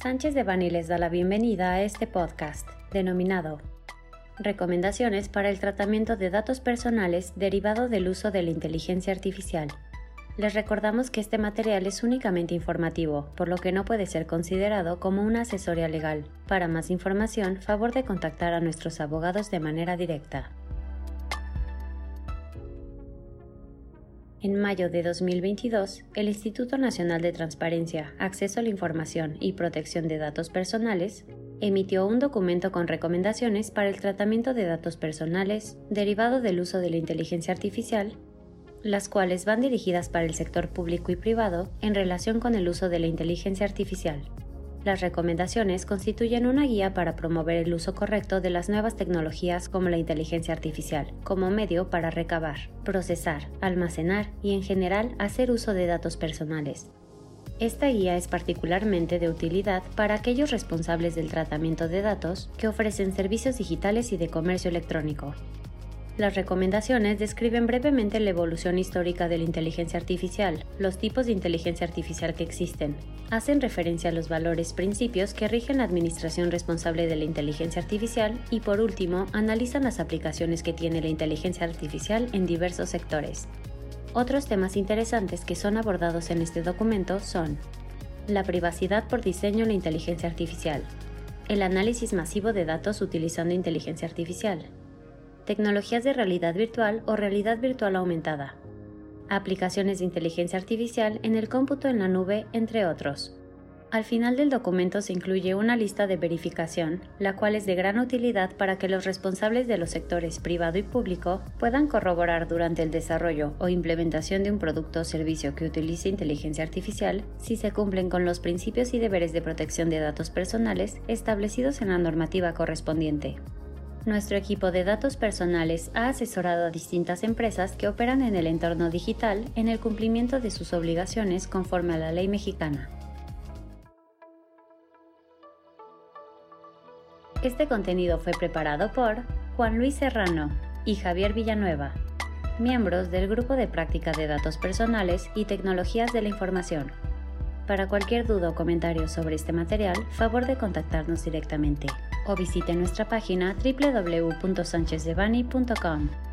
Sánchez de Bani les da la bienvenida a este podcast, denominado Recomendaciones para el tratamiento de datos personales derivado del uso de la inteligencia artificial. Les recordamos que este material es únicamente informativo, por lo que no puede ser considerado como una asesoría legal. Para más información, favor de contactar a nuestros abogados de manera directa. En mayo de 2022, el Instituto Nacional de Transparencia, Acceso a la Información y Protección de Datos Personales emitió un documento con recomendaciones para el tratamiento de datos personales derivado del uso de la inteligencia artificial, las cuales van dirigidas para el sector público y privado en relación con el uso de la inteligencia artificial. Las recomendaciones constituyen una guía para promover el uso correcto de las nuevas tecnologías como la inteligencia artificial, como medio para recabar, procesar, almacenar y en general hacer uso de datos personales. Esta guía es particularmente de utilidad para aquellos responsables del tratamiento de datos que ofrecen servicios digitales y de comercio electrónico, las recomendaciones describen brevemente la evolución histórica de la inteligencia artificial, los tipos de inteligencia artificial que existen, hacen referencia a los valores principios que rigen la administración responsable de la inteligencia artificial y por último analizan las aplicaciones que tiene la inteligencia artificial en diversos sectores. Otros temas interesantes que son abordados en este documento son la privacidad por diseño en la inteligencia artificial, el análisis masivo de datos utilizando inteligencia artificial, tecnologías de realidad virtual o realidad virtual aumentada, aplicaciones de inteligencia artificial en el cómputo en la nube, entre otros. Al final del documento se incluye una lista de verificación, la cual es de gran utilidad para que los responsables de los sectores privado y público puedan corroborar durante el desarrollo o implementación de un producto o servicio que utilice inteligencia artificial si se cumplen con los principios y deberes de protección de datos personales establecidos en la normativa correspondiente. Nuestro equipo de datos personales ha asesorado a distintas empresas que operan en el entorno digital en el cumplimiento de sus obligaciones conforme a la ley mexicana. Este contenido fue preparado por Juan Luis Serrano y Javier Villanueva, miembros del Grupo de Práctica de Datos Personales y Tecnologías de la Información. Para cualquier duda o comentario sobre este material, favor de contactarnos directamente o visite nuestra página www.sanchezdevani.com.